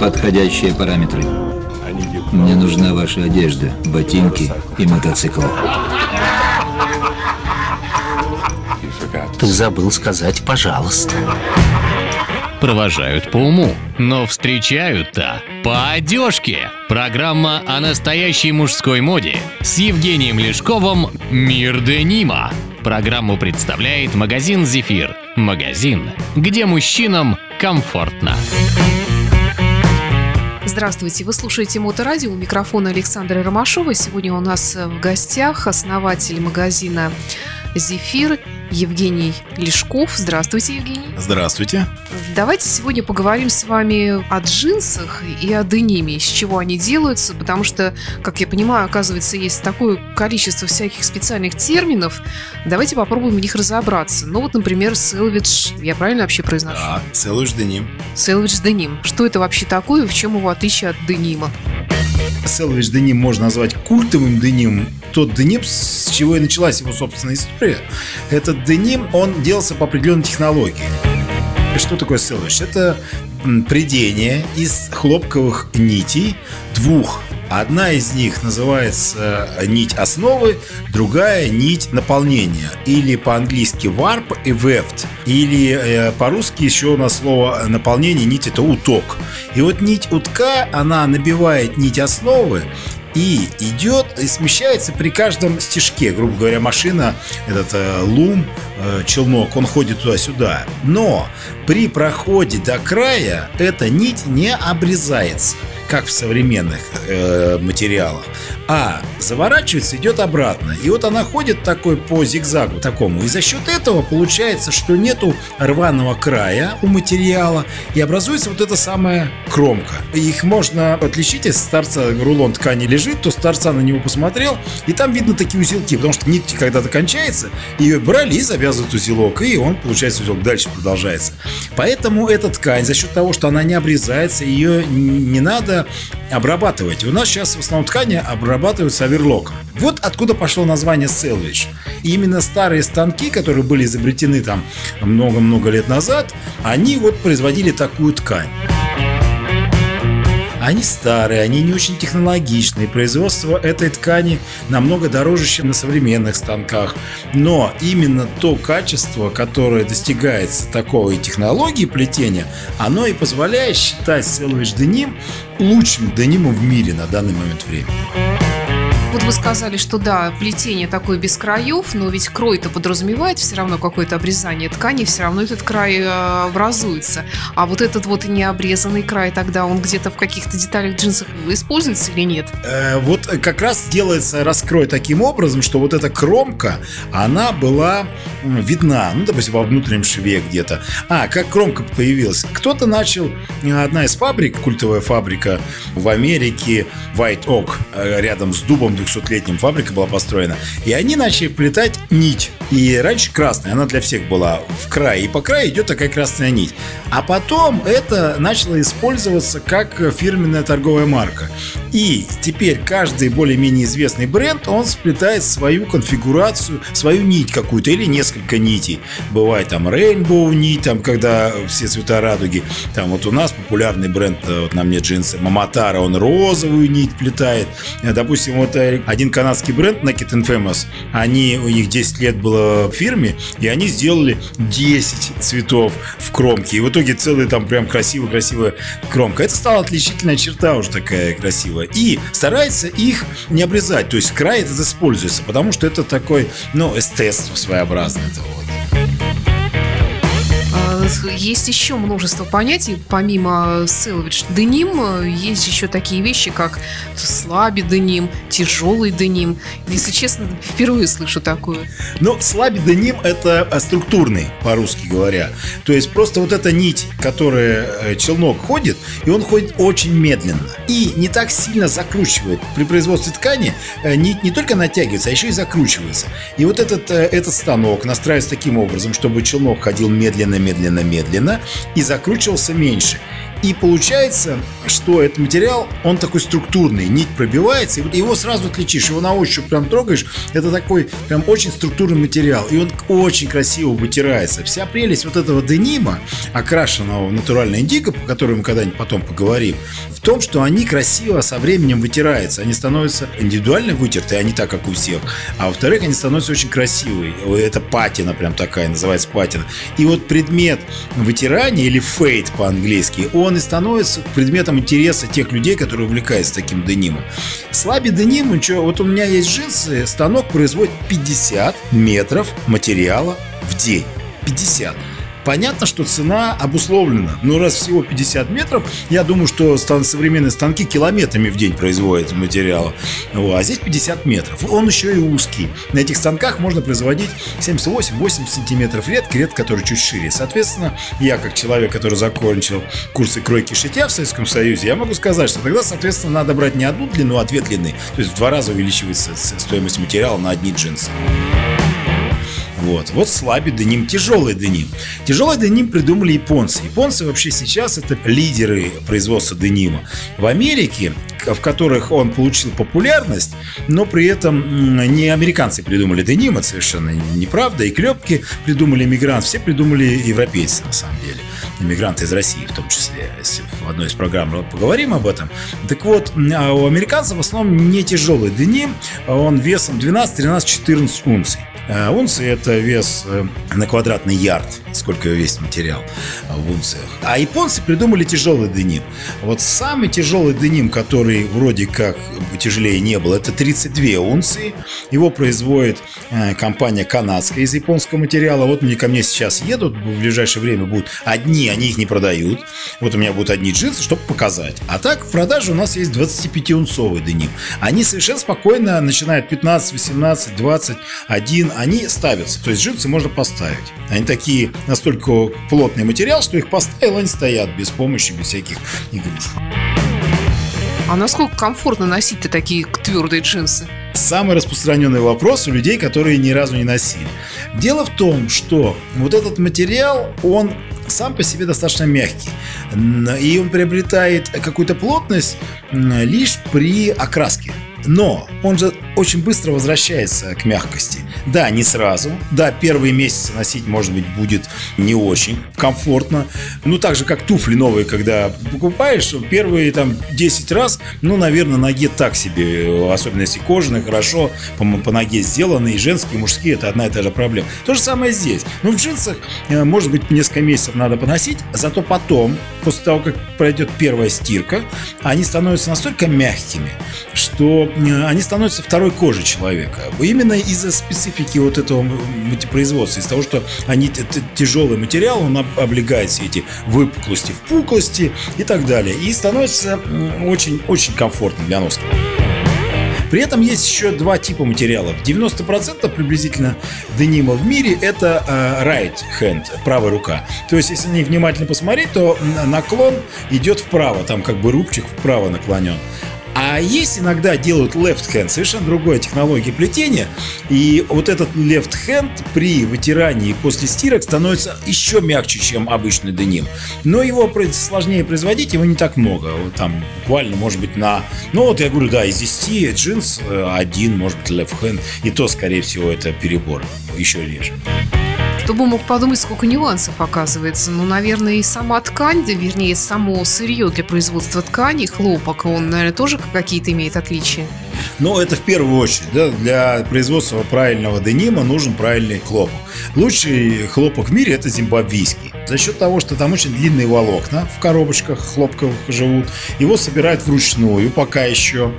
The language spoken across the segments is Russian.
Подходящие параметры. Мне нужна ваша одежда, ботинки и мотоцикл. Ты забыл сказать «пожалуйста». Провожают по уму, но встречают-то по одежке. Программа о настоящей мужской моде с Евгением Лешковым «Мир Денима». Программу представляет магазин «Зефир». Магазин, где мужчинам комфортно. Здравствуйте, вы слушаете Моторадио, у микрофона Александра Ромашова. Сегодня у нас в гостях основатель магазина «Зефир» Евгений Лешков. Здравствуйте, Евгений. Здравствуйте. Давайте сегодня поговорим с вами о джинсах и о дениме, из чего они делаются, потому что, как я понимаю, оказывается, есть такое количество всяких специальных терминов. Давайте попробуем в них разобраться. Ну вот, например, селвидж. Я правильно вообще произношу? Да, селвидж деним. Селвидж деним. Что это вообще такое и в чем его отличие от денима? Селвидж деним можно назвать культовым денимом. Тот деним, с чего и началась его собственная история, этот деним, он делался по определенной технологии. Что такое селвидж? Это придение из хлопковых нитей двух Одна из них называется нить основы, другая нить наполнения. Или по-английски warp и weft. Или э, по-русски еще на слово наполнение нить это уток. И вот нить утка, она набивает нить основы и идет и смещается при каждом стежке. Грубо говоря, машина, этот э, лум, э, челнок, он ходит туда-сюда. Но при проходе до края эта нить не обрезается как в современных э, материалах, а заворачивается, идет обратно. И вот она ходит такой по зигзагу такому. И за счет этого получается, что нету рваного края у материала и образуется вот эта самая кромка. Их можно отличить, если с торца рулон ткани лежит, то с торца на него посмотрел, и там видно такие узелки, потому что нить когда-то кончается, ее брали и завязывают узелок, и он, получается, узелок дальше продолжается. Поэтому эта ткань, за счет того, что она не обрезается, ее не надо обрабатывать. У нас сейчас в основном ткани обрабатываются оверлоком. Вот откуда пошло название селвич. Именно старые станки, которые были изобретены там много-много лет назад, они вот производили такую ткань. Они старые, они не очень технологичные. Производство этой ткани намного дороже, чем на современных станках. Но именно то качество, которое достигается такой технологии плетения, оно и позволяет считать селвич деним лучшим денимом в мире на данный момент времени. Вот вы сказали, что да, плетение такое без краев, но ведь крой-то подразумевает все равно какое-то обрезание ткани, все равно этот край э, образуется. А вот этот вот необрезанный край, тогда он где-то в каких-то деталях джинсах используется или нет? Э, вот как раз делается раскрой таким образом, что вот эта кромка, она была видна, ну, допустим, во внутреннем шве где-то. А, как кромка появилась? Кто-то начал, одна из фабрик, культовая фабрика в Америке, White Oak, э, рядом с дубом 200-летним фабрика была построена. И они начали плетать нить. И раньше красная, она для всех была в крае. И по краю идет такая красная нить. А потом это начало использоваться как фирменная торговая марка. И теперь каждый более-менее известный бренд, он сплетает свою конфигурацию, свою нить какую-то или несколько нитей. Бывает там Rainbow нить, там когда все цвета радуги. Там вот у нас популярный бренд, э, вот на мне джинсы Маматара, он розовую нить плетает. Допустим, вот э, один канадский бренд Naked and Famous, они, у них 10 лет было в фирме, и они сделали 10 цветов в кромке. И в итоге целая там прям красивая-красивая кромка. Это стала отличительная черта уже такая красивая. И старается их не обрезать, то есть край этот используется, потому что это такой, ну, эстетство своеобразное. Это вот есть еще множество понятий, помимо селвидж деним, есть еще такие вещи, как слаби деним, тяжелый деним. Если честно, впервые слышу такое. Ну, слаби деним это структурный, по-русски говоря. То есть просто вот эта нить, которая э, челнок ходит, и он ходит очень медленно. И не так сильно закручивает. При производстве ткани э, нить не только натягивается, а еще и закручивается. И вот этот, э, этот станок настраивается таким образом, чтобы челнок ходил медленно-медленно медленно и закручивался меньше. И получается, что этот материал, он такой структурный, нить пробивается, и его сразу отличишь, его на ощупь прям трогаешь, это такой прям очень структурный материал, и он очень красиво вытирается. Вся прелесть вот этого денима, окрашенного в натуральный индиго, по которому мы когда-нибудь потом поговорим, в том, что они красиво со временем вытираются, они становятся индивидуально вытерты, а не так, как у всех. А во-вторых, они становятся очень красивые. Это патина прям такая, называется патина. И вот предмет вытирания или фейт по-английски, он и становится предметом интереса тех людей, которые увлекаются таким денимом. Слаби деним, что, вот у меня есть джинсы, станок производит 50 метров материала в день. 50. Понятно, что цена обусловлена. Но раз всего 50 метров, я думаю, что современные станки километрами в день производят материала. А здесь 50 метров. Он еще и узкий. На этих станках можно производить 78-80 сантиметров редко, редко, который чуть шире. Соответственно, я как человек, который закончил курсы кройки шитья в Советском Союзе, я могу сказать, что тогда, соответственно, надо брать не одну длину, а две длины. То есть в два раза увеличивается стоимость материала на одни джинсы. Вот, вот слабый деним, тяжелый деним. Тяжелый деним придумали японцы. Японцы вообще сейчас это лидеры производства денима. В Америке, в которых он получил популярность, но при этом не американцы придумали деним, это совершенно неправда. И клепки придумали иммигранты, все придумали европейцы на самом деле. Иммигранты из России в том числе, если в одной из программ поговорим об этом. Так вот, а у американцев в основном не тяжелый деним, он весом 12, 13, 14 унций. Э, унции – это вес э, на квадратный ярд, сколько весит материал в унциях. А японцы придумали тяжелый деним. Вот самый тяжелый деним, который вроде как тяжелее не был, это 32 унции. Его производит э, компания канадская из японского материала. Вот мне ко мне сейчас едут, в ближайшее время будут одни, они их не продают. Вот у меня будут одни джинсы, чтобы показать. А так в продаже у нас есть 25-унцовый деним. Они совершенно спокойно начинают 15, 18, 21, они ставятся. То есть джинсы можно поставить. Они такие настолько плотный материал, что их поставил, они стоят без помощи, без всяких игрушек. А насколько комфортно носить-то такие твердые джинсы? Самый распространенный вопрос у людей, которые ни разу не носили. Дело в том, что вот этот материал, он сам по себе достаточно мягкий. И он приобретает какую-то плотность лишь при окраске. Но он же очень быстро возвращается к мягкости. Да, не сразу. Да, первые месяцы носить, может быть, будет не очень комфортно. Ну, так же, как туфли новые, когда покупаешь, первые там 10 раз, ну, наверное, ноге так себе. Особенно если кожаные, хорошо, по, по ноге сделаны. И женские, и мужские, это одна и та же проблема. То же самое здесь. Ну, в джинсах, э, может быть, несколько месяцев надо поносить, зато потом, после того, как пройдет первая стирка, они становятся настолько мягкими, что Э, они становятся второй кожей человека. Именно из-за специфики вот этого производства, из-за того, что они тяжелый материал, он облегает все эти выпуклости, впуклости и так далее. И становится очень-очень комфортным для носки. При этом есть еще два типа материалов. 90% приблизительно денима в мире это э, right hand, правая рука. То есть, если не внимательно посмотреть, то наклон идет вправо, там как бы рубчик вправо наклонен. А есть иногда делают left hand, совершенно другая технология плетения. И вот этот left hand при вытирании после стирок становится еще мягче, чем обычный деним. Но его сложнее производить, его не так много. Там буквально, может быть, на... Ну вот я говорю, да, из 10 джинс э, один, может быть, left hand. И то, скорее всего, это перебор. Еще реже. Кто бы мог подумать, сколько нюансов оказывается. Ну, наверное, и сама ткань, да, вернее, само сырье для производства ткани, хлопок, он, наверное, тоже какие-то имеет отличия. Но это в первую очередь. Да, для производства правильного денима нужен правильный хлопок. Лучший хлопок в мире это зимбабвийский. За счет того, что там очень длинные волокна в коробочках хлопковых живут, его собирают вручную пока еще,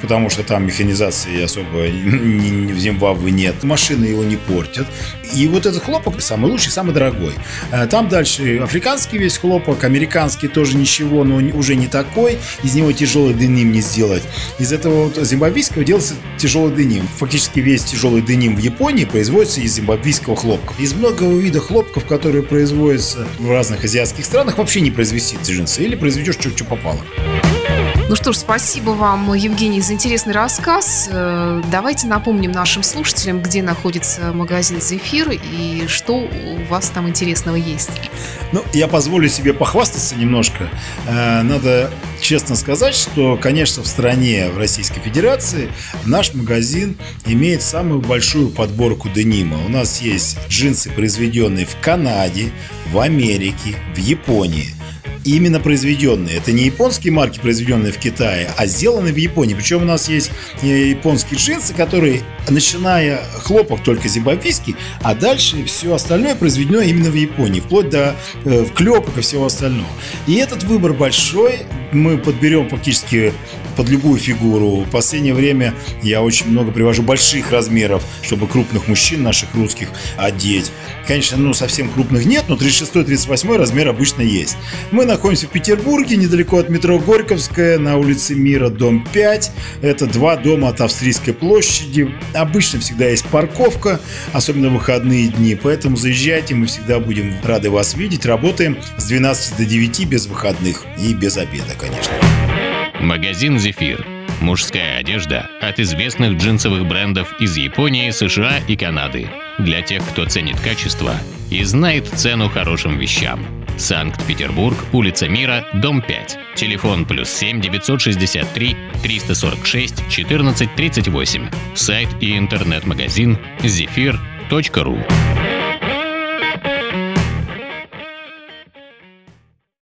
потому что там механизации особо в Зимбабве нет. Машины его не портят. И вот этот хлопок самый лучший, самый дорогой. Э, там дальше африканский весь хлопок, американский тоже ничего, но уже не такой. Из него тяжелый деним не сделать. Из этого вот зимбабвийского делается тяжелый деним. Фактически весь тяжелый деним в Японии производится из зимбабвийского хлопка. Из многого вида хлопков, которые производятся в разных азиатских странах, вообще не произвести джинсы. Или произведешь что, что попало. Ну что ж, спасибо вам, Евгений, за интересный рассказ. Э, давайте напомним нашим слушателям, где находится магазин «Зефир» и что у вас там интересного есть. Ну, я позволю себе похвастаться немножко. Э, надо честно сказать, что, конечно, в стране, в Российской Федерации, наш магазин имеет самую большую подборку денима. У нас есть джинсы, произведенные в Канаде, в Америке, в Японии – именно произведенные. Это не японские марки, произведенные в Китае, а сделанные в Японии. Причем у нас есть э, японские джинсы, которые, начиная хлопок только зимбабвийский, а дальше все остальное произведено именно в Японии, вплоть до э, клепок и всего остального. И этот выбор большой, мы подберем практически под любую фигуру. В последнее время я очень много привожу больших размеров, чтобы крупных мужчин наших русских одеть. Конечно, ну совсем крупных нет, но 36-38 размер обычно есть. Мы находимся в Петербурге, недалеко от метро Горьковская, на улице Мира, дом 5. Это два дома от Австрийской площади. Обычно всегда есть парковка, особенно в выходные дни, поэтому заезжайте, мы всегда будем рады вас видеть. Работаем с 12 до 9 без выходных и без обеда, конечно. Магазин «Зефир». Мужская одежда от известных джинсовых брендов из Японии, США и Канады. Для тех, кто ценит качество и знает цену хорошим вещам. Санкт-Петербург, улица Мира, дом 5. Телефон плюс 7 963 346 14 38. Сайт и интернет-магазин zefir.ru.